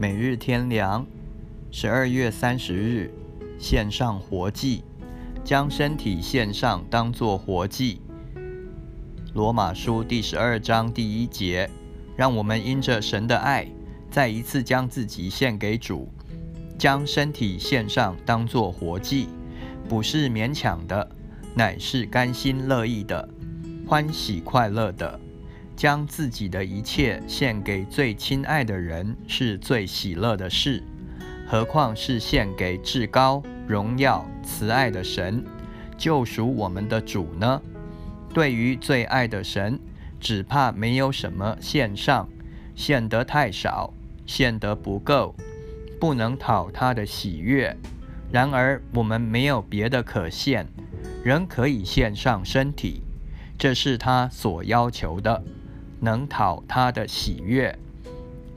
每日天良，十二月三十日，献上活祭，将身体献上，当作活祭。罗马书第十二章第一节，让我们因着神的爱，再一次将自己献给主，将身体献上，当作活祭，不是勉强的，乃是甘心乐意的，欢喜快乐的。将自己的一切献给最亲爱的人，是最喜乐的事，何况是献给至高、荣耀、慈爱的神，救赎我们的主呢？对于最爱的神，只怕没有什么献上，献得太少，献得不够，不能讨他的喜悦。然而我们没有别的可献，仍可以献上身体，这是他所要求的。能讨他的喜悦，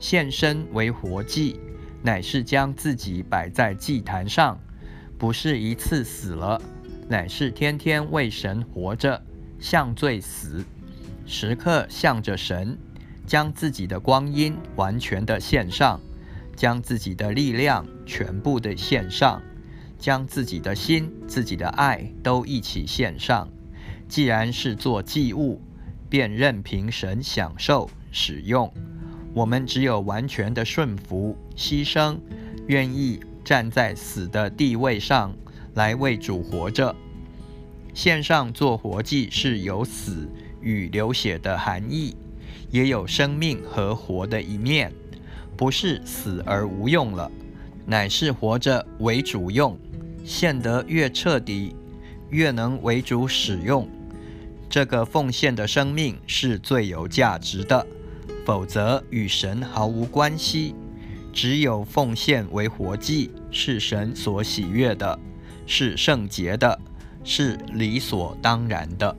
献身为活祭，乃是将自己摆在祭坛上，不是一次死了，乃是天天为神活着，向罪死，时刻向着神，将自己的光阴完全的献上，将自己的力量全部的献上，将自己的心、自己的爱都一起献上。既然是做祭物。便任凭神享受使用，我们只有完全的顺服、牺牲，愿意站在死的地位上来为主活着。线上做活祭是有死与流血的含义，也有生命和活的一面，不是死而无用了，乃是活着为主用，献得越彻底，越能为主使用。这个奉献的生命是最有价值的，否则与神毫无关系。只有奉献为活祭，是神所喜悦的，是圣洁的，是理所当然的。